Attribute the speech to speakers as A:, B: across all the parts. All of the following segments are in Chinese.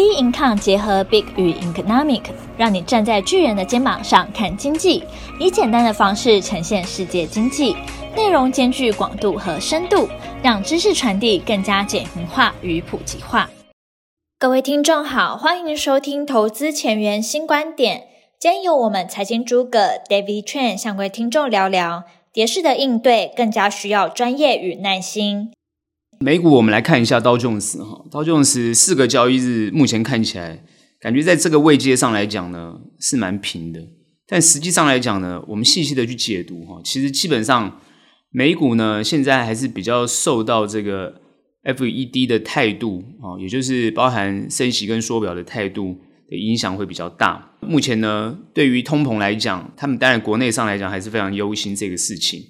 A: B Income 结合 Big 与 Economic，让你站在巨人的肩膀上看经济，以简单的方式呈现世界经济，内容兼具广度和深度，让知识传递更加简明化与普及化。各位听众好，欢迎收听投资前沿新观点。今天由我们财经诸葛 David Chen 向各位听众聊聊跌势的应对，更加需要专业与耐心。
B: 美股，我们来看一下道琼斯哈，道琼斯四个交易日目前看起来，感觉在这个位阶上来讲呢是蛮平的，但实际上来讲呢，我们细细的去解读哈，其实基本上美股呢现在还是比较受到这个 FED 的态度啊，也就是包含升息跟缩表的态度的影响会比较大。目前呢，对于通膨来讲，他们当然国内上来讲还是非常忧心这个事情，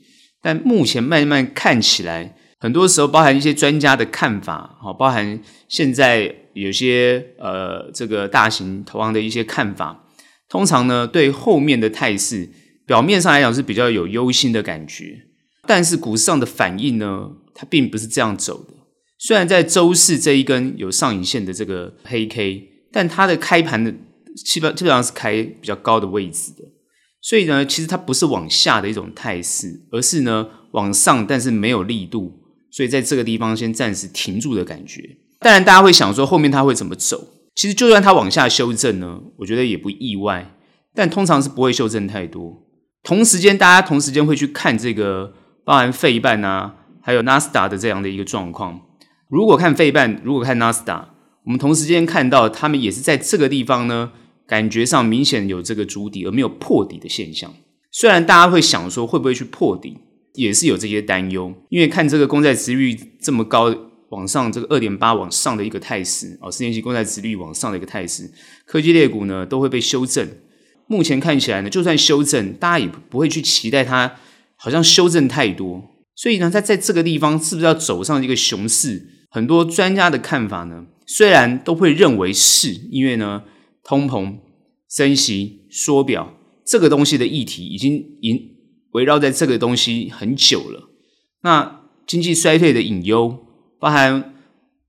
B: 但目前慢慢看起来。很多时候包含一些专家的看法，好，包含现在有些呃这个大型投行的一些看法，通常呢对后面的态势，表面上来讲是比较有忧心的感觉，但是股市上的反应呢，它并不是这样走的。虽然在周四这一根有上影线的这个黑 K，但它的开盘的基本基本上是开比较高的位置的，所以呢，其实它不是往下的一种态势，而是呢往上，但是没有力度。所以在这个地方先暂时停住的感觉，当然大家会想说后面它会怎么走？其实就算它往下修正呢，我觉得也不意外，但通常是不会修正太多。同时间，大家同时间会去看这个包含费半啊，还有纳斯达的这样的一个状况。如果看费半，如果看纳斯达，我们同时间看到他们也是在这个地方呢，感觉上明显有这个筑底而没有破底的现象。虽然大家会想说会不会去破底？也是有这些担忧，因为看这个公债殖率这么高，往上这个二点八往上的一个态势哦，十年期公债殖率往上的一个态势，科技类股呢都会被修正。目前看起来呢，就算修正，大家也不会去期待它好像修正太多。所以呢，它在这个地方是不是要走上一个熊市？很多专家的看法呢，虽然都会认为是因为呢，通膨、升息、缩表这个东西的议题已经引。围绕在这个东西很久了，那经济衰退的隐忧，包含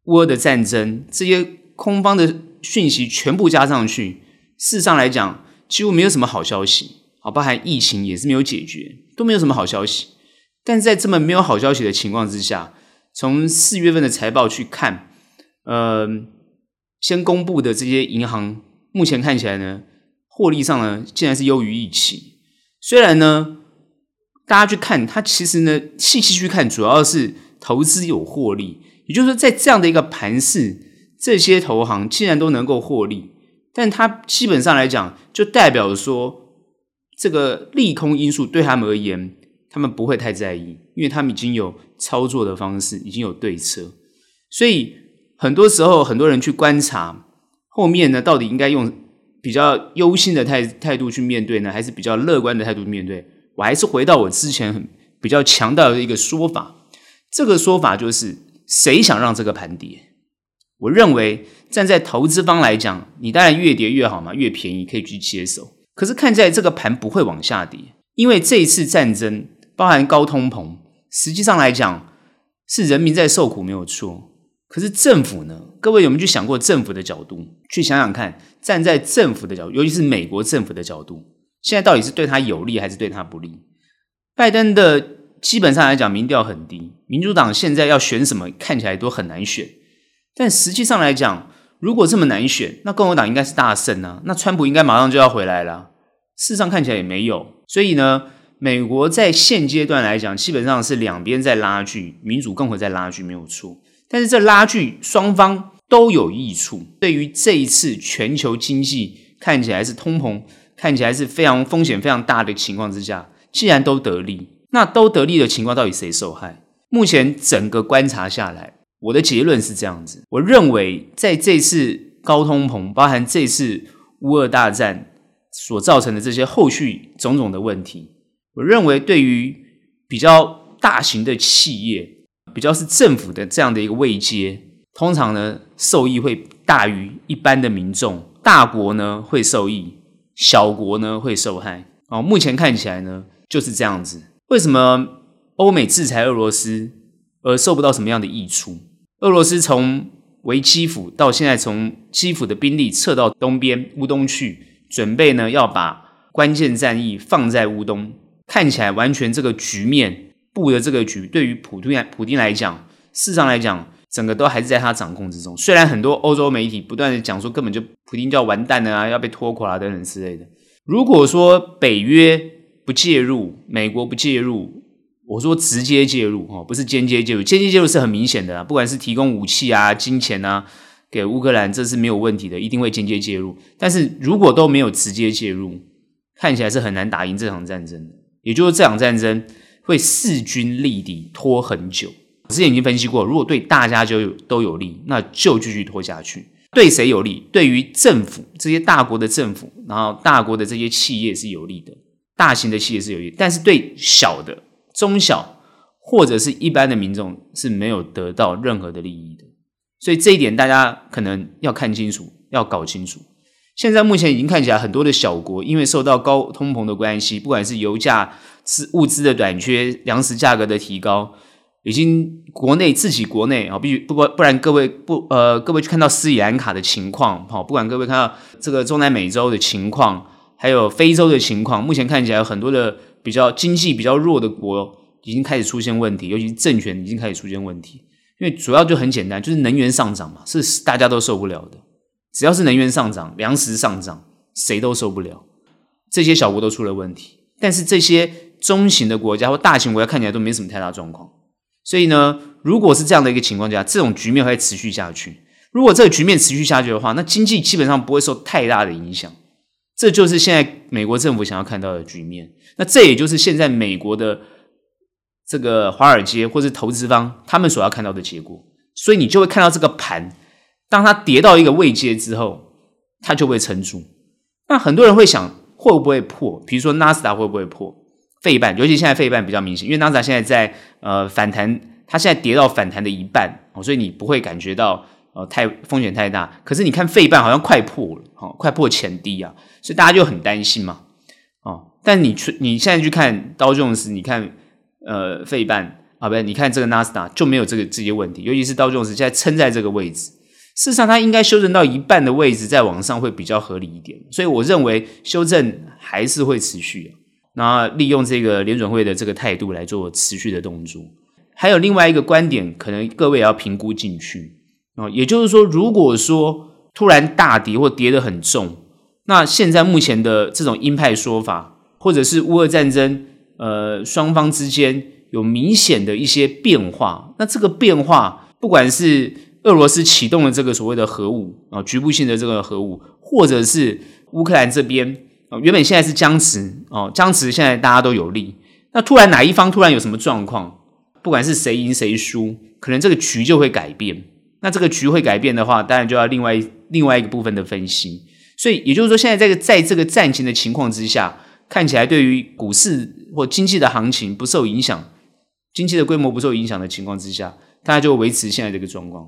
B: 乌俄的战争，这些空方的讯息全部加上去，事实上来讲，几乎没有什么好消息。好，包含疫情也是没有解决，都没有什么好消息。但在这么没有好消息的情况之下，从四月份的财报去看，呃，先公布的这些银行，目前看起来呢，获利上呢，竟然是优于预期。虽然呢。大家去看它，其实呢，细细去看，主要是投资有获利。也就是说，在这样的一个盘势，这些投行既然都能够获利，但它基本上来讲，就代表说，这个利空因素对他们而言，他们不会太在意，因为他们已经有操作的方式，已经有对策。所以很多时候，很多人去观察后面呢，到底应该用比较忧心的态态度去面对呢，还是比较乐观的态度面对？我还是回到我之前很比较强调的一个说法，这个说法就是谁想让这个盘跌？我认为站在投资方来讲，你当然越跌越好嘛，越便宜可以去接受。可是看在这个盘不会往下跌，因为这一次战争包含高通膨，实际上来讲是人民在受苦没有错。可是政府呢？各位有没有去想过政府的角度？去想想看，站在政府的角度，尤其是美国政府的角度。现在到底是对他有利还是对他不利？拜登的基本上来讲民调很低，民主党现在要选什么看起来都很难选。但实际上来讲，如果这么难选，那共和党应该是大胜啊，那川普应该马上就要回来了。事实上看起来也没有，所以呢，美国在现阶段来讲，基本上是两边在拉锯，民主共和在拉锯没有错。但是这拉锯双方都有益处，对于这一次全球经济看起来是通膨。看起来是非常风险非常大的情况之下，既然都得利，那都得利的情况到底谁受害？目前整个观察下来，我的结论是这样子：我认为在这次高通膨，包含这次乌俄大战所造成的这些后续种种的问题，我认为对于比较大型的企业，比较是政府的这样的一个位阶，通常呢受益会大于一般的民众，大国呢会受益。小国呢会受害哦，目前看起来呢就是这样子。为什么欧美制裁俄罗斯而受不到什么样的益处？俄罗斯从维基辅，到现在从基辅的兵力撤到东边乌东去，准备呢要把关键战役放在乌东，看起来完全这个局面布的这个局，对于普丁来普丁来讲，事实上来讲，整个都还是在他掌控之中。虽然很多欧洲媒体不断的讲说，根本就普京就要完蛋了啊，要被拖垮啊等等之类的。如果说北约不介入，美国不介入，我说直接介入哦，不是间接介入，间接介入是很明显的啊，不管是提供武器啊、金钱啊给乌克兰，这是没有问题的，一定会间接介入。但是如果都没有直接介入，看起来是很难打赢这场战争的，也就是这场战争会势均力敌，拖很久。之前已经分析过，如果对大家就都有利，那就继续拖下去。对谁有利？对于政府这些大国的政府，然后大国的这些企业是有利的，大型的企业是有利，但是对小的、中小或者是一般的民众是没有得到任何的利益的。所以这一点大家可能要看清楚，要搞清楚。现在目前已经看起来，很多的小国因为受到高通膨的关系，不管是油价、是物资的短缺、粮食价格的提高，已经国内自己国内啊，必须不不不然各位不呃各位去看到斯里兰卡的情况，好，不管各位看到这个中南美洲的情况，还有非洲的情况，目前看起来有很多的比较经济比较弱的国已经开始出现问题，尤其是政权已经开始出现问题，因为主要就很简单，就是能源上涨嘛，是大家都受不了的。只要是能源上涨、粮食上涨，谁都受不了。这些小国都出了问题，但是这些中型的国家或大型国家看起来都没什么太大状况。所以呢，如果是这样的一个情况下，这种局面会持续下去。如果这个局面持续下去的话，那经济基本上不会受太大的影响。这就是现在美国政府想要看到的局面。那这也就是现在美国的这个华尔街或是投资方他们所要看到的结果。所以你就会看到这个盘。当它跌到一个位阶之后，它就会撑住。那很多人会想，会不会破？比如说纳斯达会不会破？费半，尤其现在费半比较明显，因为纳斯达现在在呃反弹，它现在跌到反弹的一半，所以你不会感觉到呃太风险太大。可是你看费半好像快破了，哦，快破前低啊，所以大家就很担心嘛，哦。但你去你现在去看道琼斯，你看呃费半啊，不是，你看这个纳斯达就没有这个这些问题，尤其是道琼斯现在撑在这个位置。事实上，它应该修正到一半的位置再往上会比较合理一点，所以我认为修正还是会持续。那利用这个联准会的这个态度来做持续的动作。还有另外一个观点，可能各位也要评估进去啊，也就是说，如果说突然大跌或跌得很重，那现在目前的这种鹰派说法，或者是乌俄战争，呃，双方之间有明显的一些变化，那这个变化不管是俄罗斯启动了这个所谓的核武啊，局部性的这个核武，或者是乌克兰这边啊，原本现在是僵持哦，僵持现在大家都有利，那突然哪一方突然有什么状况，不管是谁赢谁输，可能这个局就会改变。那这个局会改变的话，当然就要另外另外一个部分的分析。所以也就是说，现在这个在这个战情的情况之下，看起来对于股市或经济的行情不受影响，经济的规模不受影响的情况之下，大家就维持现在这个状况。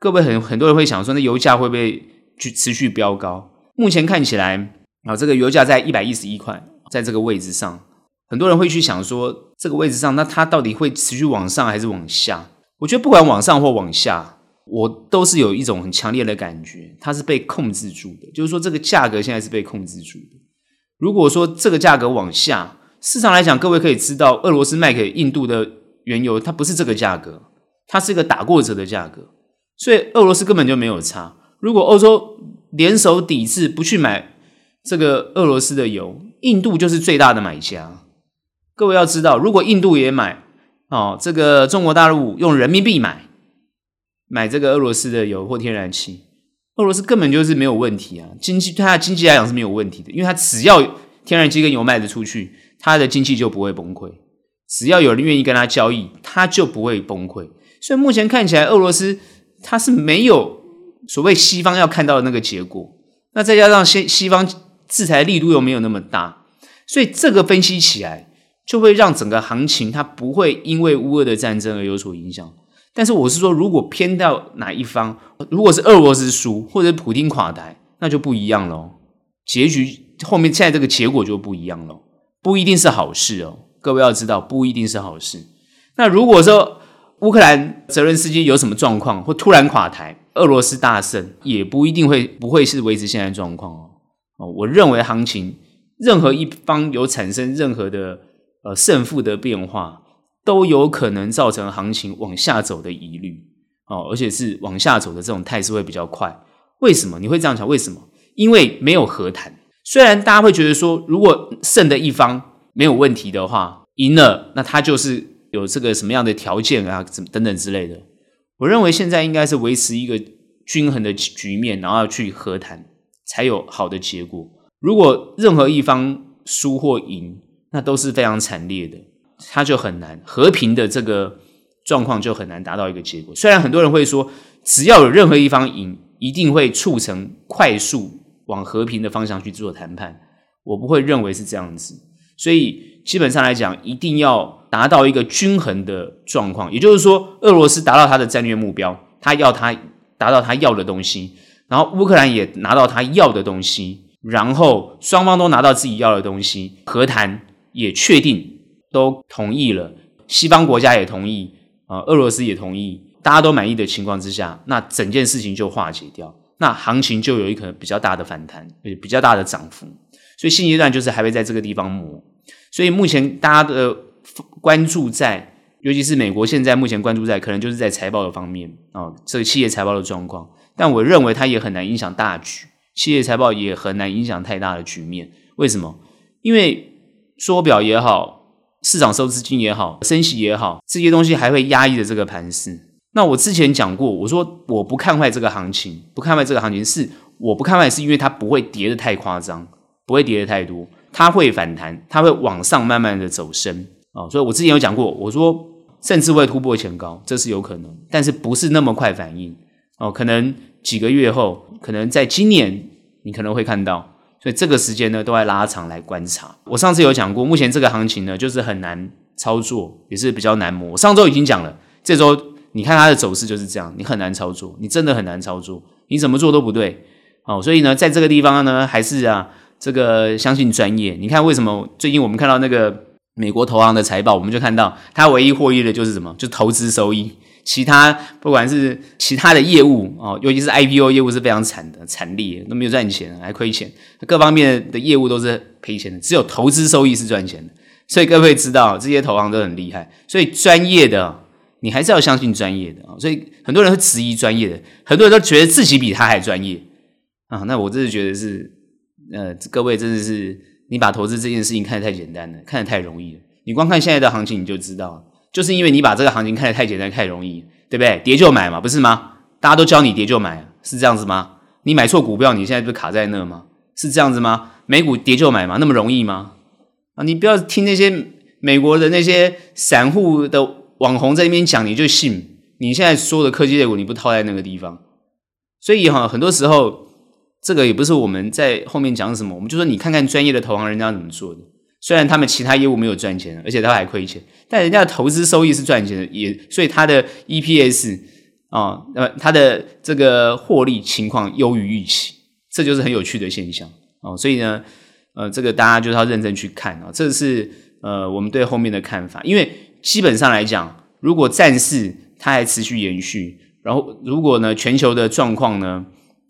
B: 各位很很多人会想说，那油价会不会去持续飙高？目前看起来啊，这个油价在一百一十一块，在这个位置上，很多人会去想说，这个位置上，那它到底会持续往上还是往下？我觉得不管往上或往下，我都是有一种很强烈的感觉，它是被控制住的。就是说，这个价格现在是被控制住的。如果说这个价格往下，市场来讲，各位可以知道，俄罗斯卖给印度的原油，它不是这个价格，它是一个打过折的价格。所以俄罗斯根本就没有差。如果欧洲联手抵制，不去买这个俄罗斯的油，印度就是最大的买家。各位要知道，如果印度也买，哦，这个中国大陆用人民币买，买这个俄罗斯的油或天然气，俄罗斯根本就是没有问题啊。经济对它的经济来讲是没有问题的，因为它只要天然气跟油卖得出去，它的经济就不会崩溃。只要有人愿意跟他交易，它就不会崩溃。所以目前看起来，俄罗斯。它是没有所谓西方要看到的那个结果，那再加上西西方制裁力度又没有那么大，所以这个分析起来就会让整个行情它不会因为乌俄的战争而有所影响。但是我是说，如果偏到哪一方，如果是俄罗斯输或者普丁垮台，那就不一样喽。结局后面现在这个结果就不一样喽，不一定是好事哦。各位要知道，不一定是好事。那如果说，乌克兰泽伦斯基有什么状况，或突然垮台，俄罗斯大胜，也不一定会不会是维持现在状况哦。我认为行情任何一方有产生任何的呃胜负的变化，都有可能造成行情往下走的疑虑哦，而且是往下走的这种态势会比较快。为什么你会这样想？为什么？因为没有和谈。虽然大家会觉得说，如果胜的一方没有问题的话，赢了，那他就是有这个什么样的条件啊，怎等等之类的。我认为现在应该是维持一个均衡的局面，然后去和谈，才有好的结果。如果任何一方输或赢，那都是非常惨烈的，他就很难和平的这个状况就很难达到一个结果。虽然很多人会说，只要有任何一方赢，一定会促成快速往和平的方向去做谈判，我不会认为是这样子。所以基本上来讲，一定要达到一个均衡的状况，也就是说，俄罗斯达到他的战略目标，他要他达到他要的东西，然后乌克兰也拿到他要的东西，然后双方都拿到自己要的东西，和谈也确定都同意了，西方国家也同意啊，俄罗斯也同意，大家都满意的情况之下，那整件事情就化解掉，那行情就有一个比较大的反弹，比较大的涨幅，所以现阶段就是还会在这个地方磨。所以目前大家的关注在，尤其是美国现在目前关注在，可能就是在财报的方面啊、这个企业财报的状况。但我认为它也很难影响大局，企业财报也很难影响太大的局面。为什么？因为缩表也好，市场收资金也好，升息也好，这些东西还会压抑着这个盘势。那我之前讲过，我说我不看坏这个行情，不看坏这个行情是我不看坏，是因为它不会跌得太夸张，不会跌得太多。它会反弹，它会往上慢慢的走升啊、哦，所以我之前有讲过，我说甚至会突破前高，这是有可能，但是不是那么快反应哦，可能几个月后，可能在今年你可能会看到，所以这个时间呢都在拉长来观察。我上次有讲过，目前这个行情呢就是很难操作，也是比较难摸。我上周已经讲了，这周你看它的走势就是这样，你很难操作，你真的很难操作，你怎么做都不对哦，所以呢，在这个地方呢，还是啊。这个相信专业，你看为什么最近我们看到那个美国投行的财报，我们就看到它唯一获益的就是什么？就投资收益，其他不管是其他的业务哦，尤其是 IPO 业务是非常惨的，惨烈都没有赚钱，还亏钱，各方面的业务都是赔钱的，只有投资收益是赚钱的。所以各位知道这些投行都很厉害，所以专业的你还是要相信专业的啊。所以很多人会质疑专业的，很多人都觉得自己比他还专业啊。那我真是觉得是。呃，各位真的是你把投资这件事情看得太简单了，看得太容易了。你光看现在的行情你就知道了，就是因为你把这个行情看得太简单、太容易，对不对？跌就买嘛，不是吗？大家都教你跌就买，是这样子吗？你买错股票，你现在不是卡在那吗？是这样子吗？美股跌就买吗，那么容易吗？啊，你不要听那些美国的那些散户的网红在那边讲，你就信？你现在说的科技类股，你不套在那个地方，所以哈，很多时候。这个也不是我们在后面讲什么，我们就说你看看专业的投行人家怎么做的。虽然他们其他业务没有赚钱，而且他还亏钱，但人家的投资收益是赚钱的，也所以他的 EPS 啊，呃，他的这个获利情况优于预期，这就是很有趣的现象哦。所以呢，呃，这个大家就是要认真去看啊，这是呃我们对后面的看法。因为基本上来讲，如果战事它还持续延续，然后如果呢全球的状况呢，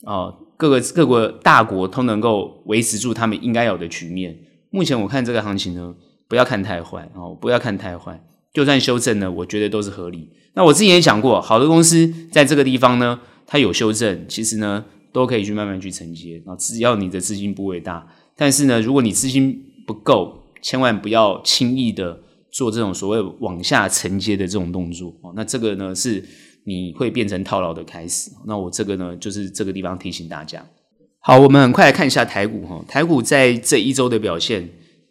B: 哦。各个各国大国都能够维持住他们应该有的局面。目前我看这个行情呢，不要看太坏哦，不要看太坏。就算修正呢，我觉得都是合理。那我之前也讲过，好的公司在这个地方呢，它有修正，其实呢都可以去慢慢去承接啊，只要你的资金不会大。但是呢，如果你资金不够，千万不要轻易的做这种所谓往下承接的这种动作哦。那这个呢是。你会变成套牢的开始，那我这个呢，就是这个地方提醒大家。好，我们很快来看一下台股哈，台股在这一周的表现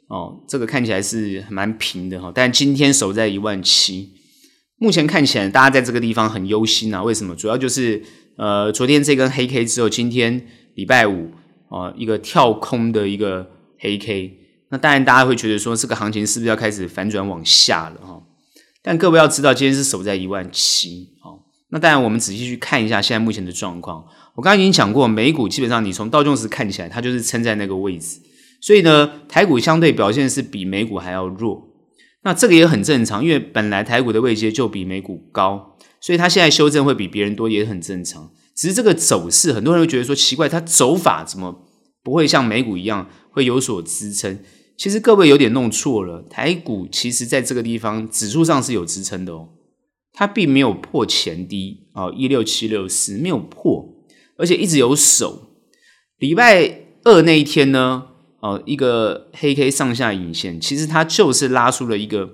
B: 哦，这个看起来是蛮平的哈，但今天守在一万七，目前看起来大家在这个地方很忧心啊，为什么？主要就是呃，昨天这根黑 K 之后，今天礼拜五啊，一个跳空的一个黑 K，那当然大家会觉得说，这个行情是不是要开始反转往下了哈？但各位要知道，今天是守在一万七，好，那当然我们仔细去看一下现在目前的状况。我刚刚已经讲过，美股基本上你从道琼斯看起来，它就是撑在那个位置，所以呢，台股相对表现是比美股还要弱。那这个也很正常，因为本来台股的位阶就比美股高，所以它现在修正会比别人多，也很正常。只是这个走势，很多人会觉得说奇怪，它走法怎么不会像美股一样会有所支撑？其实各位有点弄错了，台股其实在这个地方指数上是有支撑的哦，它并没有破前低哦，一六七六四没有破，而且一直有守。礼拜二那一天呢，哦，一个黑 K 上下影线，其实它就是拉出了一个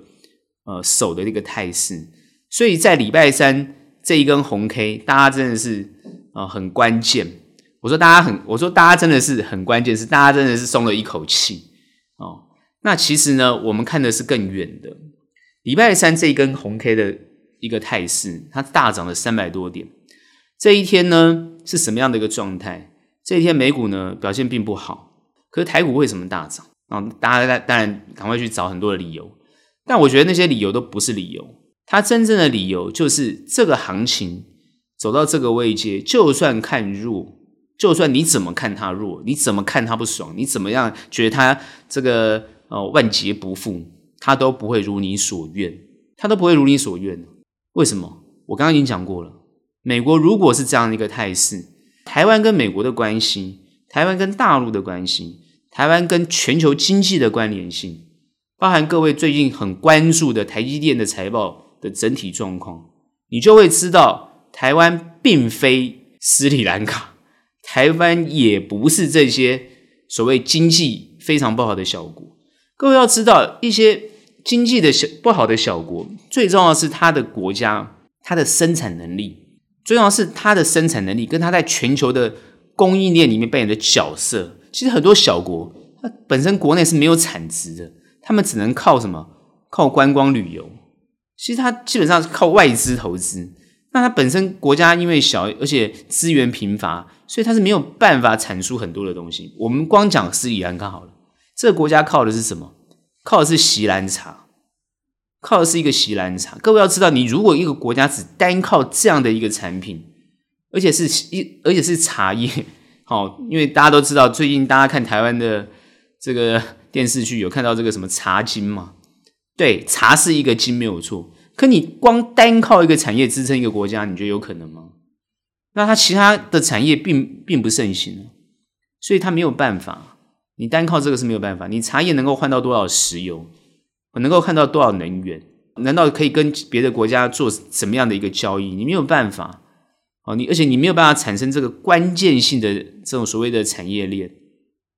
B: 呃守的那个态势，所以在礼拜三这一根红 K，大家真的是、呃、很关键。我说大家很，我说大家真的是很关键，是大家真的是松了一口气。哦，那其实呢，我们看的是更远的。礼拜三这一根红 K 的一个态势，它大涨了三百多点。这一天呢是什么样的一个状态？这一天美股呢表现并不好，可是台股为什么大涨？啊，大家当然赶快去找很多的理由，但我觉得那些理由都不是理由。它真正的理由就是这个行情走到这个位阶，就算看弱。就算你怎么看它弱，你怎么看它不爽，你怎么样觉得它这个呃万劫不复，它都不会如你所愿，它都不会如你所愿。为什么？我刚刚已经讲过了，美国如果是这样的一个态势，台湾跟美国的关系，台湾跟大陆的关系，台湾跟全球经济的关联性，包含各位最近很关注的台积电的财报的整体状况，你就会知道，台湾并非斯里兰卡。台湾也不是这些所谓经济非常不好的小国。各位要知道，一些经济的小不好的小国，最重要是它的国家，它的生产能力，最重要是它的生产能力跟它在全球的供应链里面扮演的角色。其实很多小国，它本身国内是没有产值的，他们只能靠什么？靠观光旅游。其实它基本上是靠外资投资。那它本身国家因为小，而且资源贫乏。所以它是没有办法产出很多的东西。我们光讲斯里兰卡好了，这个国家靠的是什么？靠的是锡兰茶，靠的是一个锡兰茶。各位要知道，你如果一个国家只单靠这样的一个产品，而且是一而且是茶叶，好，因为大家都知道，最近大家看台湾的这个电视剧，有看到这个什么茶金嘛？对，茶是一个金没有错，可你光单靠一个产业支撑一个国家，你觉得有可能吗？那它其他的产业并并不盛行，所以它没有办法。你单靠这个是没有办法。你茶叶能够换到多少石油？能够看到多少能源？难道可以跟别的国家做什么样的一个交易？你没有办法。哦，你而且你没有办法产生这个关键性的这种所谓的产业链。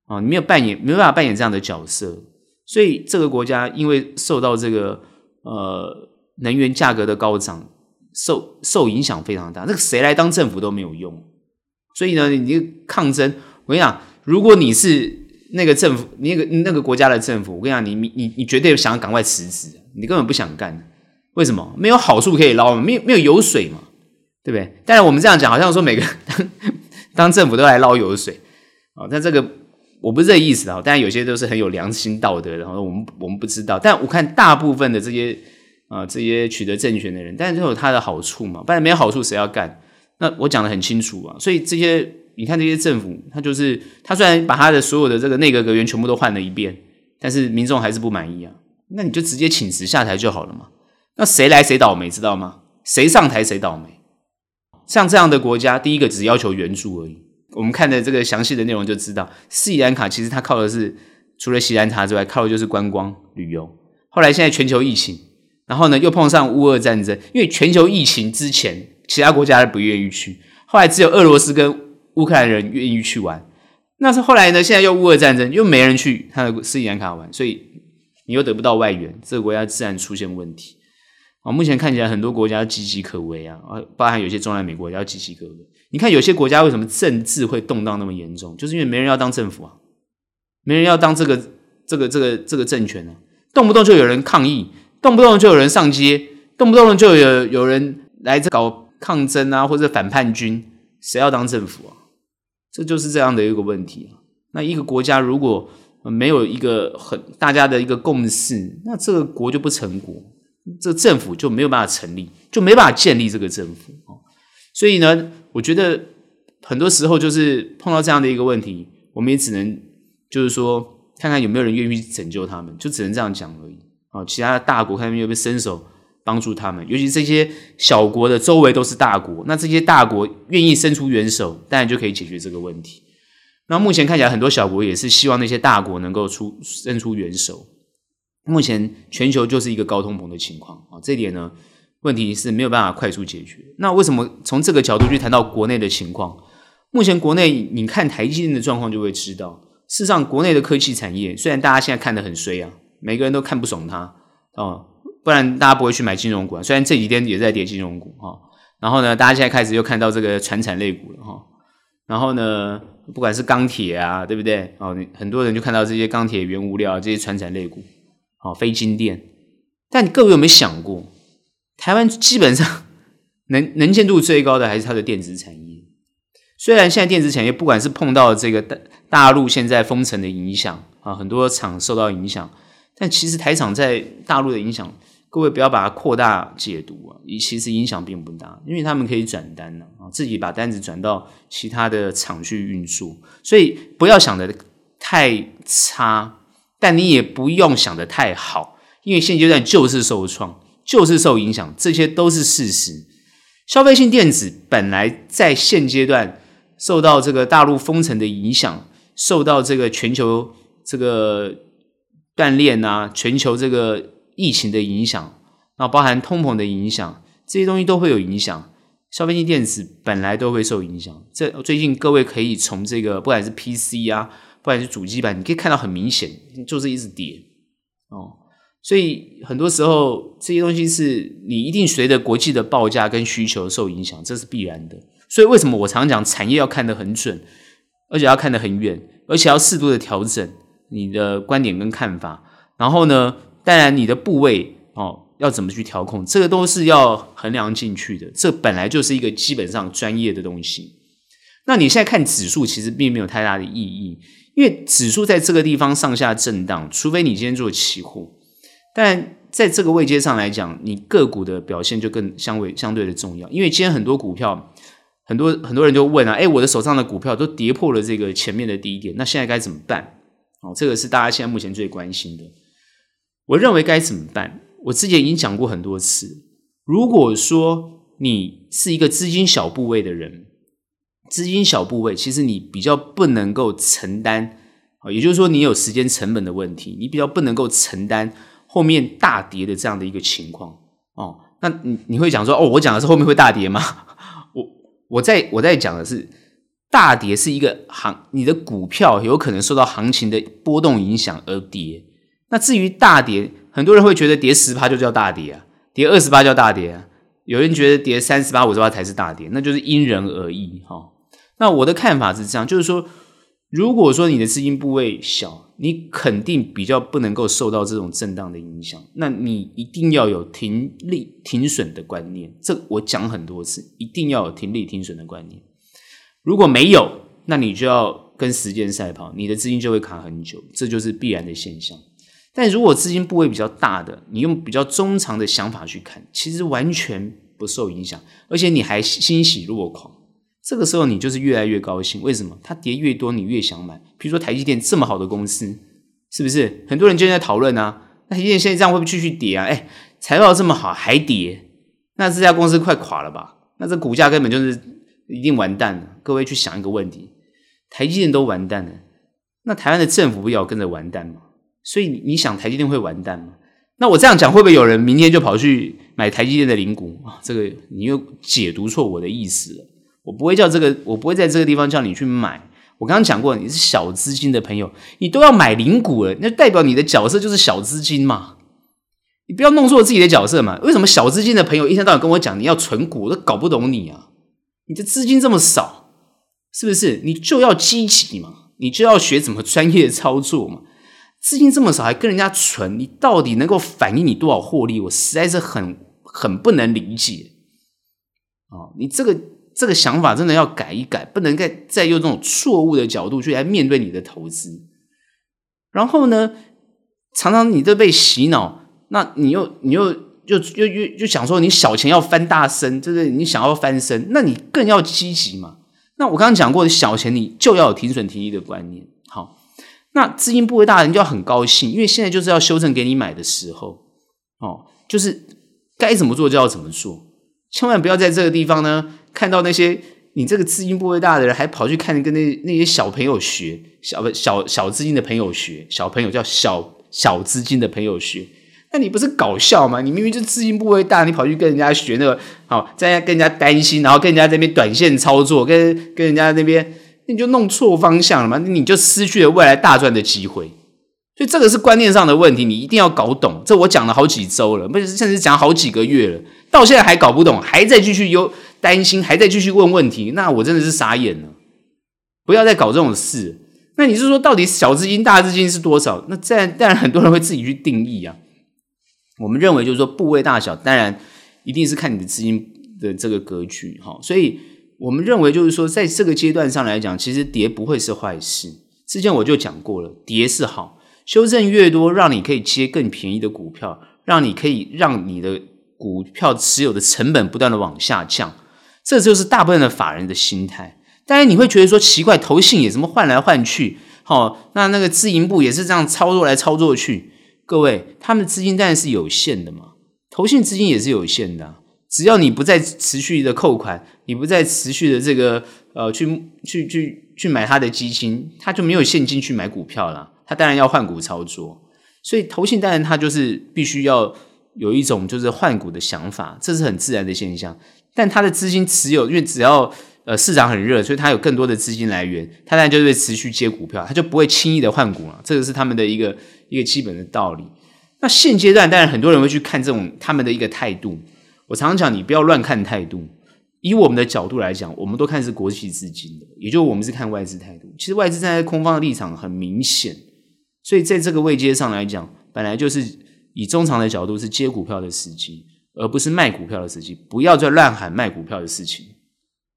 B: 哦，你没有扮演，没有办法扮演这样的角色。所以这个国家因为受到这个呃能源价格的高涨。受受影响非常大，那个谁来当政府都没有用，所以呢，你抗争，我跟你讲，如果你是那个政府，那个那个国家的政府，我跟你讲，你你你绝对想要赶快辞职，你根本不想干，为什么？没有好处可以捞嘛，没有没有油水嘛，对不对？当然我们这样讲，好像说每个当，当政府都来捞油水啊，但这个我不是这个意思啊，当然有些都是很有良心道德的，然后我们我们不知道，但我看大部分的这些。啊，这些取得政权的人，但是都有他的好处嘛，不然没有好处谁要干？那我讲得很清楚啊，所以这些你看这些政府，他就是他虽然把他的所有的这个内阁阁员全部都换了一遍，但是民众还是不满意啊，那你就直接请辞下台就好了嘛。那谁来谁倒霉，知道吗？谁上台谁倒霉。像这样的国家，第一个只要求援助而已。我们看的这个详细的内容就知道，斯里兰卡其实它靠的是除了锡兰茶之外，靠的就是观光旅游。后来现在全球疫情。然后呢，又碰上乌俄战争，因为全球疫情之前，其他国家都不愿意去，后来只有俄罗斯跟乌克兰人愿意去玩。那是后来呢，现在又乌俄战争，又没人去他的斯里兰卡玩，所以你又得不到外援，这个国家自然出现问题。啊，目前看起来很多国家岌岌可危啊，啊，包含有些中南美国也要岌岌可危。你看有些国家为什么政治会动荡那么严重，就是因为没人要当政府啊，没人要当这个这个这个这个政权啊，动不动就有人抗议。动不动就有人上街，动不动就有有人来这搞抗争啊，或者反叛军，谁要当政府啊？这就是这样的一个问题啊。那一个国家如果没有一个很大家的一个共识，那这个国就不成国，这政府就没有办法成立，就没办法建立这个政府啊。所以呢，我觉得很多时候就是碰到这样的一个问题，我们也只能就是说，看看有没有人愿意去拯救他们，就只能这样讲而已。啊，其他的大国看有没有伸手帮助他们，尤其这些小国的周围都是大国，那这些大国愿意伸出援手，当然就可以解决这个问题。那目前看起来，很多小国也是希望那些大国能够出伸出援手。目前全球就是一个高通膨的情况啊，这点呢，问题是没有办法快速解决。那为什么从这个角度去谈到国内的情况？目前国内你看台积电的状况就会知道，事实上国内的科技产业虽然大家现在看得很衰啊，每个人都看不爽它哦。不然大家不会去买金融股啊。虽然这几天也在跌金融股哈，然后呢，大家现在开始又看到这个传产类股了哈。然后呢，不管是钢铁啊，对不对？哦，很多人就看到这些钢铁、原物料这些传产类股，哦，非金电。但各位有没有想过，台湾基本上 能能见度最高的还是它的电子产业。虽然现在电子产业不管是碰到这个大大陆现在封城的影响啊，很多厂受到影响。但其实台厂在大陆的影响，各位不要把它扩大解读啊，其实影响并不大，因为他们可以转单呢啊，自己把单子转到其他的厂去运输，所以不要想得太差，但你也不用想得太好，因为现阶段就是受创，就是受影响，这些都是事实。消费性电子本来在现阶段受到这个大陆封城的影响，受到这个全球这个。锻炼啊，全球这个疫情的影响，那包含通膨的影响，这些东西都会有影响。消费性电子本来都会受影响。这最近各位可以从这个不管是 PC 啊，不管是主机板，你可以看到很明显就是一直跌哦。所以很多时候这些东西是你一定随着国际的报价跟需求受影响，这是必然的。所以为什么我常讲产业要看得很准，而且要看得很远，而且要适度的调整。你的观点跟看法，然后呢，当然你的部位哦，要怎么去调控，这个都是要衡量进去的。这本来就是一个基本上专业的东西。那你现在看指数，其实并没有太大的意义，因为指数在这个地方上下震荡，除非你今天做期货。但在这个位阶上来讲，你个股的表现就更相对相对的重要，因为今天很多股票，很多很多人就问啊，诶，我的手上的股票都跌破了这个前面的低点，那现在该怎么办？哦，这个是大家现在目前最关心的。我认为该怎么办？我之前已经讲过很多次。如果说你是一个资金小部位的人，资金小部位，其实你比较不能够承担，也就是说你有时间成本的问题，你比较不能够承担后面大跌的这样的一个情况。哦，那你你会讲说，哦，我讲的是后面会大跌吗？我我在我在讲的是。大跌是一个行，你的股票有可能受到行情的波动影响而跌。那至于大跌，很多人会觉得跌十趴就叫大跌啊，跌二十趴叫大跌啊。有人觉得跌三十八、五十八才是大跌，那就是因人而异哈。那我的看法是这样，就是说，如果说你的资金部位小，你肯定比较不能够受到这种震荡的影响。那你一定要有停利停损的观念，这我讲很多次，一定要有停利停损的观念。如果没有，那你就要跟时间赛跑，你的资金就会卡很久，这就是必然的现象。但如果资金部位比较大的，你用比较中长的想法去看，其实完全不受影响，而且你还欣喜若狂。这个时候你就是越来越高兴。为什么？它跌越多，你越想买。比如说台积电这么好的公司，是不是？很多人就在讨论啊，那台积电现在这样会不会继续跌啊？哎，财报这么好还跌，那这家公司快垮了吧？那这股价根本就是。一定完蛋了！各位去想一个问题：台积电都完蛋了，那台湾的政府不要跟着完蛋吗？所以你想台积电会完蛋吗？那我这样讲会不会有人明天就跑去买台积电的零股啊？这个你又解读错我的意思了。我不会叫这个，我不会在这个地方叫你去买。我刚刚讲过，你是小资金的朋友，你都要买零股了，那代表你的角色就是小资金嘛。你不要弄错自己的角色嘛。为什么小资金的朋友一天到晚跟我讲你要存股，我都搞不懂你啊？你的资金这么少，是不是？你就要积极嘛，你就要学怎么专业操作嘛。资金这么少还跟人家存，你到底能够反映你多少获利？我实在是很很不能理解。哦，你这个这个想法真的要改一改，不能再再用这种错误的角度去来面对你的投资。然后呢，常常你都被洗脑，那你又你又。又又又就想说，你小钱要翻大身，对不对？你想要翻身，那你更要积极嘛。那我刚刚讲过小钱，你就要有停损停利的观念。好，那资金部位大的人就要很高兴，因为现在就是要修正给你买的时候。哦，就是该怎么做就要怎么做，千万不要在这个地方呢看到那些你这个资金部位大的人，还跑去看跟那那些小朋友学，小小小资金的朋友学，小朋友叫小小资金的朋友学，那你不是搞笑吗？你明明就资金部位大，你跑去跟人家学那个，好在跟人家担心，然后跟人家那边短线操作，跟跟人家那边。你就弄错方向了嘛，你就失去了未来大赚的机会。所以这个是观念上的问题，你一定要搞懂。这我讲了好几周了，不是甚至讲好几个月了，到现在还搞不懂，还在继续忧担心，还在继续问问题，那我真的是傻眼了。不要再搞这种事。那你是说，到底小资金、大资金是多少？那这样当然很多人会自己去定义啊。我们认为就是说，部位大小，当然一定是看你的资金的这个格局哈。所以。我们认为，就是说，在这个阶段上来讲，其实跌不会是坏事。之前我就讲过了，跌是好，修正越多，让你可以接更便宜的股票，让你可以让你的股票持有的成本不断的往下降，这就是大部分的法人的心态。当然，你会觉得说奇怪，投信也怎么换来换去？好，那那个自营部也是这样操作来操作去。各位，他们资金当然是有限的嘛，投信资金也是有限的。只要你不再持续的扣款，你不再持续的这个呃去去去去买他的基金，他就没有现金去买股票了。他当然要换股操作，所以投信当然他就是必须要有一种就是换股的想法，这是很自然的现象。但他的资金持有，因为只要呃市场很热，所以他有更多的资金来源，他当然就会持续接股票，他就不会轻易的换股了。这个是他们的一个一个基本的道理。那现阶段当然很多人会去看这种他们的一个态度。我常常讲，你不要乱看态度。以我们的角度来讲，我们都看是国际资金的，也就我们是看外资态度。其实外资站在空方的立场很明显，所以在这个位阶上来讲，本来就是以中长的角度是接股票的时机，而不是卖股票的时机。不要再乱喊卖股票的事情，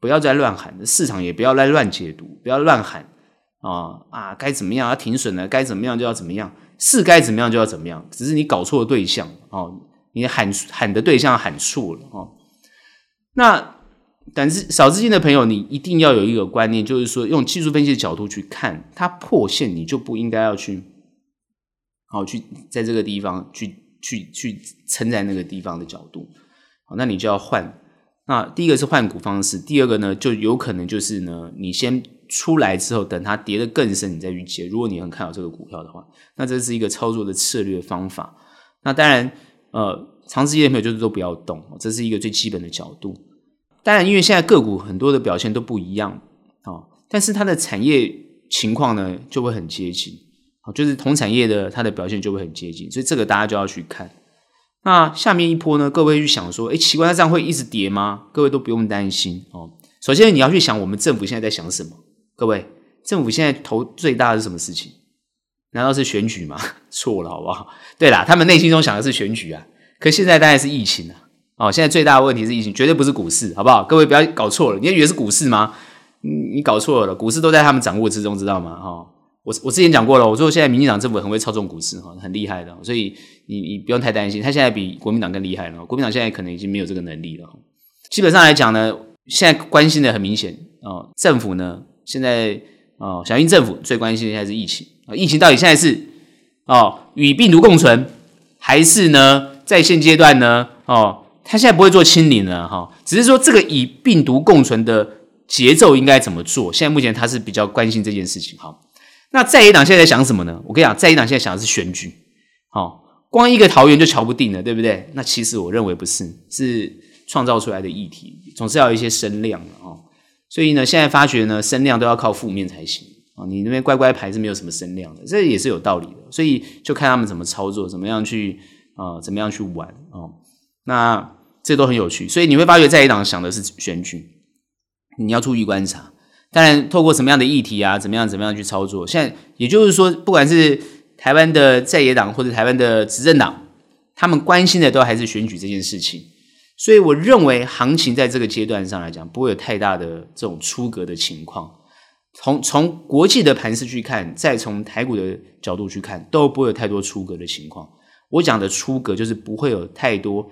B: 不要再乱喊，市场也不要来乱解读，不要乱喊啊啊，该怎么样要停损了，该怎么样就要怎么样，是该怎么样就要怎么样，只是你搞错了对象哦。你喊喊的对象喊错了哦，那但是少资金的朋友，你一定要有一个观念，就是说用技术分析的角度去看它破线，你就不应该要去，好去在这个地方去去去撑在那个地方的角度，好，那你就要换。那第一个是换股方式，第二个呢，就有可能就是呢，你先出来之后，等它跌得更深，你再去接。如果你很看好这个股票的话，那这是一个操作的策略方法。那当然。呃，长时间的朋友就是都不要动，这是一个最基本的角度。当然，因为现在个股很多的表现都不一样啊，但是它的产业情况呢就会很接近，就是同产业的它的表现就会很接近，所以这个大家就要去看。那下面一波呢，各位去想说，诶，奇怪，它这样会一直跌吗？各位都不用担心哦。首先你要去想，我们政府现在在想什么？各位，政府现在投最大的是什么事情？难道是选举吗？错了，好不好？对啦，他们内心中想的是选举啊。可现在当然是疫情啊。哦，现在最大的问题是疫情，绝对不是股市，好不好？各位不要搞错了，你以为是股市吗？你搞错了，股市都在他们掌握之中，知道吗？哈、哦，我我之前讲过了，我说现在民进党政府很会操纵股市，哈，很厉害的，所以你你不用太担心，他现在比国民党更厉害了。国民党现在可能已经没有这个能力了。基本上来讲呢，现在关心的很明显哦，政府呢现在哦，小英政府最关心的现在是疫情。疫情到底现在是哦与病毒共存，还是呢在现阶段呢哦，他现在不会做清零了哈，只是说这个以病毒共存的节奏应该怎么做？现在目前他是比较关心这件事情哈。那在野党现在在想什么呢？我跟你讲，在野党现在想的是选举，哦，光一个桃园就瞧不定了，对不对？那其实我认为不是，是创造出来的议题，总是要有一些声量的哦。所以呢，现在发觉呢，声量都要靠负面才行。啊，你那边乖乖牌是没有什么声量的，这也是有道理的，所以就看他们怎么操作，怎么样去啊、呃，怎么样去玩哦。那这都很有趣，所以你会发觉在野党想的是选举，你要注意观察。当然，透过什么样的议题啊，怎么样怎么样去操作。现在也就是说，不管是台湾的在野党或者台湾的执政党，他们关心的都还是选举这件事情。所以我认为行情在这个阶段上来讲，不会有太大的这种出格的情况。从从国际的盘势去看，再从台股的角度去看，都不会有太多出格的情况。我讲的出格，就是不会有太多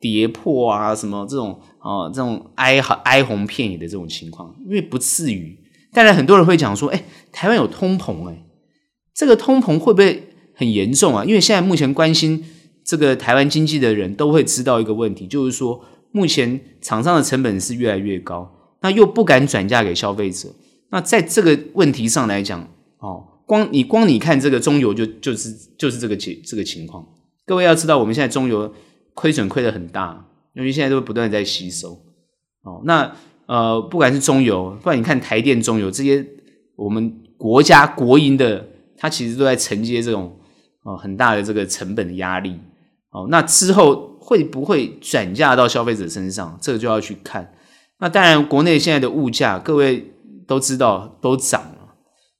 B: 跌破啊，什么这种啊，这种哀哀鸿遍野的这种情况，因为不至于。当然，很多人会讲说，哎，台湾有通膨，哎，这个通膨会不会很严重啊？因为现在目前关心这个台湾经济的人都会知道一个问题，就是说目前厂商的成本是越来越高，那又不敢转嫁给消费者。那在这个问题上来讲，哦，光你光你看这个中油就就是就是这个情这个情况。各位要知道，我们现在中油亏损亏得很大，因为现在都不断在吸收。哦，那呃，不管是中油，不然你看台电、中油这些，我们国家国营的，它其实都在承接这种哦很大的这个成本的压力。哦，那之后会不会转嫁到消费者身上？这个就要去看。那当然，国内现在的物价，各位。都知道都涨了，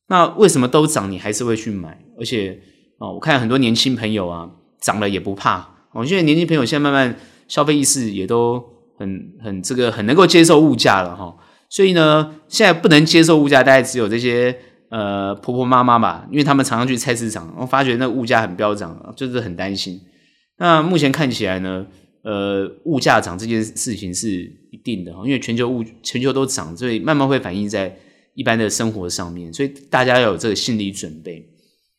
B: 那为什么都涨？你还是会去买？而且哦，我看很多年轻朋友啊，涨了也不怕。我觉得年轻朋友现在慢慢消费意识也都很 很这个很能够接受物价了哈。所以呢，现在不能接受物价，大概只有这些呃婆婆妈妈吧，因为他们常常去菜市场，我发觉那物价很飙涨，就是很担心。那目前看起来呢，呃，物价涨这件事情是。定的，因为全球物全球都涨，所以慢慢会反映在一般的生活上面，所以大家要有这个心理准备。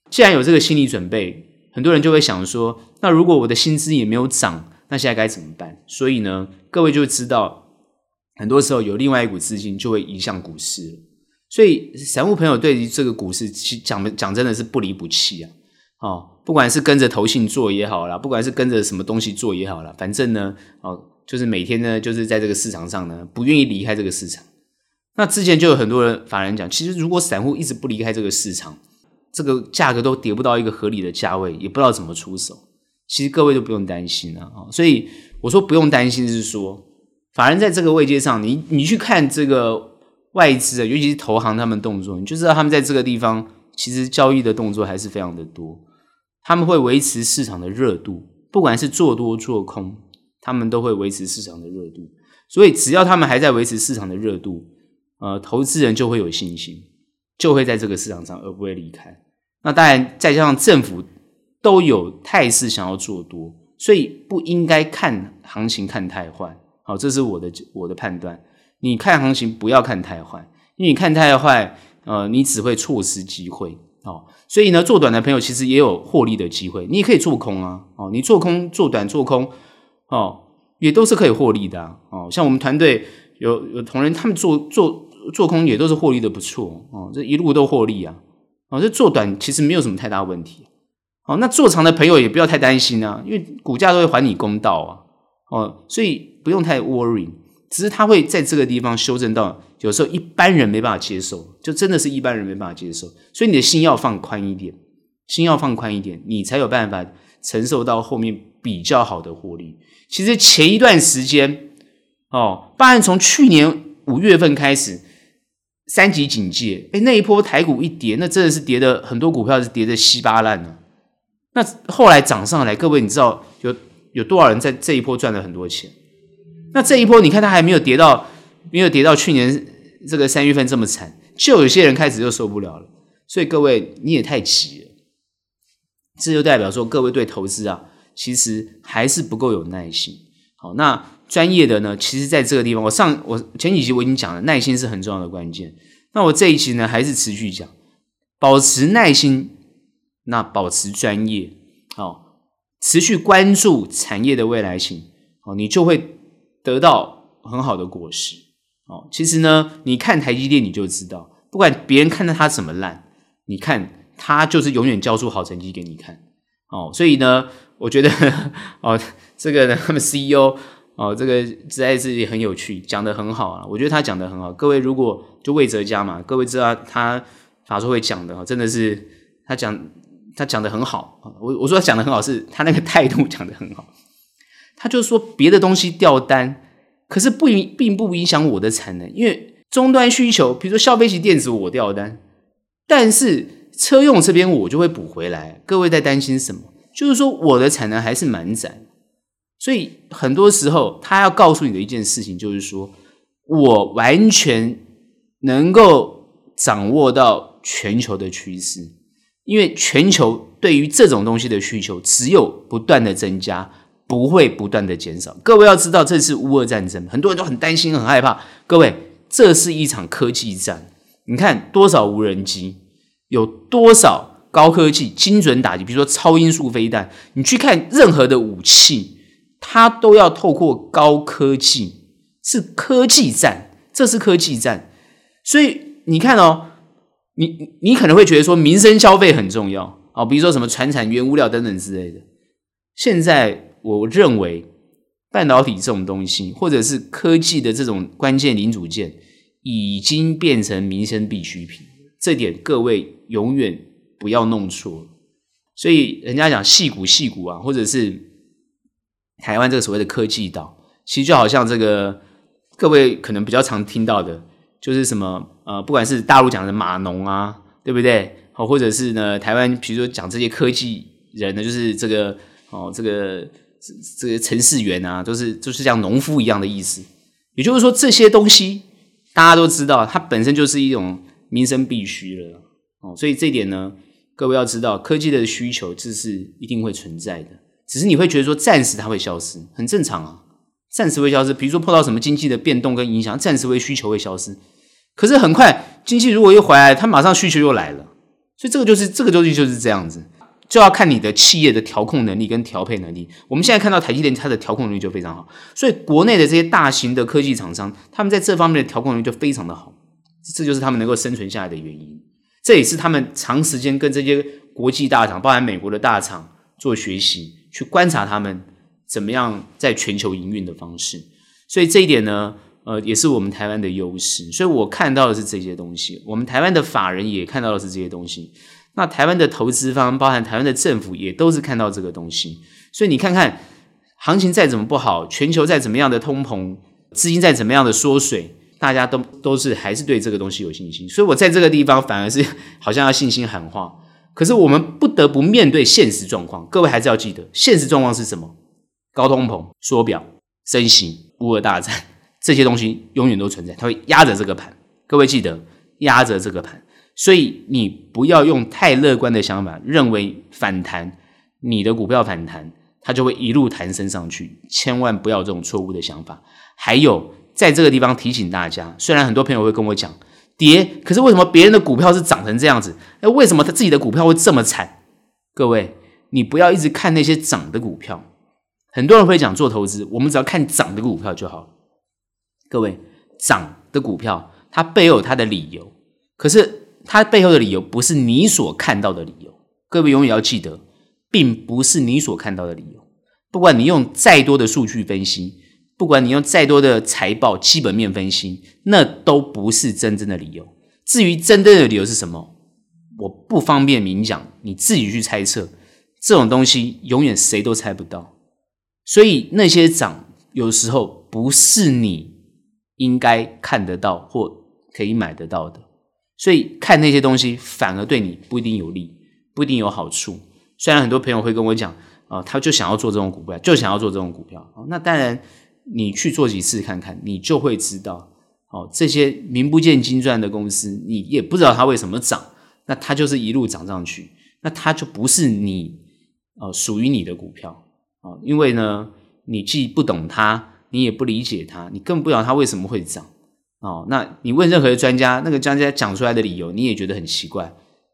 B: 既然有这个心理准备，很多人就会想说，那如果我的薪资也没有涨，那现在该怎么办？所以呢，各位就知道，很多时候有另外一股资金就会移向股市。所以散户朋友对于这个股市，其讲讲真的是不离不弃啊！哦，不管是跟着投信做也好啦，不管是跟着什么东西做也好啦，反正呢，哦。就是每天呢，就是在这个市场上呢，不愿意离开这个市场。那之前就有很多人法人讲，其实如果散户一直不离开这个市场，这个价格都跌不到一个合理的价位，也不知道怎么出手。其实各位都不用担心了啊。所以我说不用担心，是说法人在这个位阶上，你你去看这个外资啊，尤其是投行他们动作，你就知道他们在这个地方其实交易的动作还是非常的多。他们会维持市场的热度，不管是做多做空。他们都会维持市场的热度，所以只要他们还在维持市场的热度，呃，投资人就会有信心，就会在这个市场上而不会离开。那当然，再加上政府都有态势想要做多，所以不应该看行情看太坏。好，这是我的我的判断。你看行情不要看太坏，因为你看太坏，呃，你只会错失机会。哦，所以呢，做短的朋友其实也有获利的机会，你也可以做空啊。哦，你做空做短做空。哦，也都是可以获利的啊！哦，像我们团队有有同仁，他们做做做空也都是获利的不错哦，这一路都获利啊！哦，这做短其实没有什么太大问题。哦，那做长的朋友也不要太担心啊，因为股价都会还你公道啊！哦，所以不用太 worry，只是他会在这个地方修正到有时候一般人没办法接受，就真的是一般人没办法接受，所以你的心要放宽一点，心要放宽一点，你才有办法承受到后面比较好的获利。其实前一段时间，哦，包含从去年五月份开始，三级警戒，哎，那一波台股一跌，那真的是跌的很多股票是跌的稀巴烂了。那后来涨上来，各位你知道有有多少人在这一波赚了很多钱？那这一波你看它还没有跌到，没有跌到去年这个三月份这么惨，就有些人开始就受不了了。所以各位你也太急了，这就代表说各位对投资啊。其实还是不够有耐心。好，那专业的呢？其实在这个地方，我上我前几集我已经讲了，耐心是很重要的关键。那我这一期呢，还是持续讲，保持耐心，那保持专业，好，持续关注产业的未来性，好，你就会得到很好的果实。哦，其实呢，你看台积电你就知道，不管别人看到它怎么烂，你看它就是永远交出好成绩给你看。哦，所以呢。我觉得 哦，这个呢，他们 CEO 哦，这个实在是也很有趣，讲得很好啊。我觉得他讲得很好。各位如果就魏哲家嘛，各位知道他法说会讲的，真的是他讲他讲得很好。我我说他讲得很好，是他那个态度讲得很好。他就说别的东西掉单，可是不影并不影响我的产能，因为终端需求，比如说消费型电子我掉单，但是车用这边我就会补回来。各位在担心什么？就是说，我的产能还是蛮窄，所以很多时候他要告诉你的一件事情，就是说我完全能够掌握到全球的趋势，因为全球对于这种东西的需求只有不断的增加，不会不断的减少。各位要知道，这次乌俄战争，很多人都很担心、很害怕。各位，这是一场科技战，你看多少无人机，有多少？高科技、精准打击，比如说超音速飞弹，你去看任何的武器，它都要透过高科技，是科技战，这是科技战。所以你看哦，你你可能会觉得说民生消费很重要啊，比如说什么传产、原物料等等之类的。现在我认为半导体这种东西，或者是科技的这种关键零组件，已经变成民生必需品。这点各位永远不要弄错。所以人家讲矽谷矽谷啊，或者是台湾这个所谓的科技岛，其实就好像这个各位可能比较常听到的，就是什么呃，不管是大陆讲的码农啊，对不对？好，或者是呢台湾，比如说讲这些科技人呢，就是这个。哦，这个这个程式员啊，都是就是像农夫一样的意思。也就是说，这些东西大家都知道，它本身就是一种民生必须了。哦，所以这一点呢，各位要知道，科技的需求这是一定会存在的。只是你会觉得说，暂时它会消失，很正常啊，暂时会消失。比如说碰到什么经济的变动跟影响，暂时会需求会消失。可是很快经济如果又回来，它马上需求又来了。所以这个就是这个东西就是这样子。就要看你的企业的调控能力跟调配能力。我们现在看到台积电，它的调控能力就非常好，所以国内的这些大型的科技厂商，他们在这方面的调控能力就非常的好，这就是他们能够生存下来的原因。这也是他们长时间跟这些国际大厂，包含美国的大厂做学习，去观察他们怎么样在全球营运的方式。所以这一点呢，呃，也是我们台湾的优势。所以我看到的是这些东西，我们台湾的法人也看到的是这些东西。那台湾的投资方，包含台湾的政府，也都是看到这个东西。所以你看看，行情再怎么不好，全球再怎么样的通膨，资金再怎么样的缩水，大家都都是还是对这个东西有信心。所以我在这个地方反而是好像要信心喊话。可是我们不得不面对现实状况。各位还是要记得，现实状况是什么？高通膨、缩表、升息、乌俄大战，这些东西永远都存在，它会压着这个盘。各位记得，压着这个盘。所以你不要用太乐观的想法，认为反弹，你的股票反弹，它就会一路弹升上去。千万不要这种错误的想法。还有，在这个地方提醒大家，虽然很多朋友会跟我讲跌，可是为什么别人的股票是涨成这样子？那，为什么他自己的股票会这么惨？各位，你不要一直看那些涨的股票。很多人会讲做投资，我们只要看涨的股票就好。各位，涨的股票它背后有它的理由，可是。它背后的理由不是你所看到的理由，各位永远要记得，并不是你所看到的理由。不管你用再多的数据分析，不管你用再多的财报基本面分析，那都不是真正的理由。至于真正的理由是什么，我不方便明讲，你自己去猜测。这种东西永远谁都猜不到。所以那些涨，有时候不是你应该看得到或可以买得到的。所以看那些东西反而对你不一定有利，不一定有好处。虽然很多朋友会跟我讲，啊，他就想要做这种股票，就想要做这种股票。那当然，你去做几次看看，你就会知道，哦，这些名不见经传的公司，你也不知道它为什么涨，那它就是一路涨上去，那它就不是你，呃，属于你的股票啊，因为呢，你既不懂它，你也不理解它，你更不知道它为什么会涨。哦，那你问任何的专家，那个专家讲出来的理由，你也觉得很奇怪。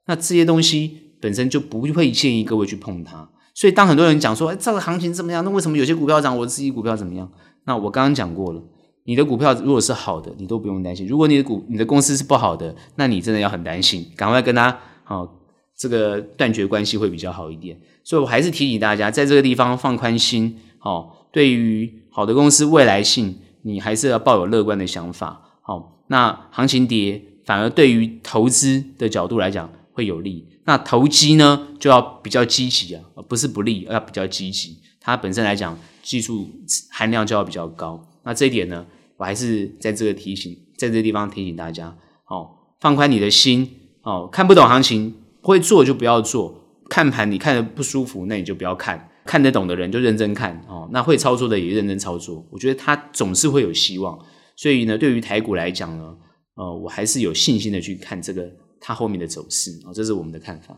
B: 那这些东西本身就不会建议各位去碰它。所以当很多人讲说，哎，这个行情怎么样？那为什么有些股票涨，我自己股票怎么样？那我刚刚讲过了，你的股票如果是好的，你都不用担心；如果你的股、你的公司是不好的，那你真的要很担心，赶快跟他哦，这个断绝关系会比较好一点。所以我还是提醒大家，在这个地方放宽心。哦，对于好的公司未来性，你还是要抱有乐观的想法。好，那行情跌反而对于投资的角度来讲会有利。那投机呢，就要比较积极啊，不是不利，要比较积极。它本身来讲，技术含量就要比较高。那这一点呢，我还是在这个提醒，在这个地方提醒大家，哦，放宽你的心，哦，看不懂行情，不会做就不要做。看盘你看的不舒服，那你就不要看。看得懂的人就认真看，哦，那会操作的也认真操作。我觉得它总是会有希望。所以呢，对于台股来讲呢，呃，我还是有信心的去看这个它后面的走势啊，这是我们的看法。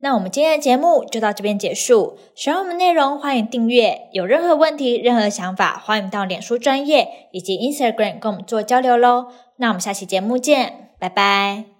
A: 那我们今天的节目就到这边结束。喜欢我们内容，欢迎订阅。有任何问题、任何想法，欢迎到脸书专业以及 Instagram 跟我们做交流喽。那我们下期节目见，拜拜。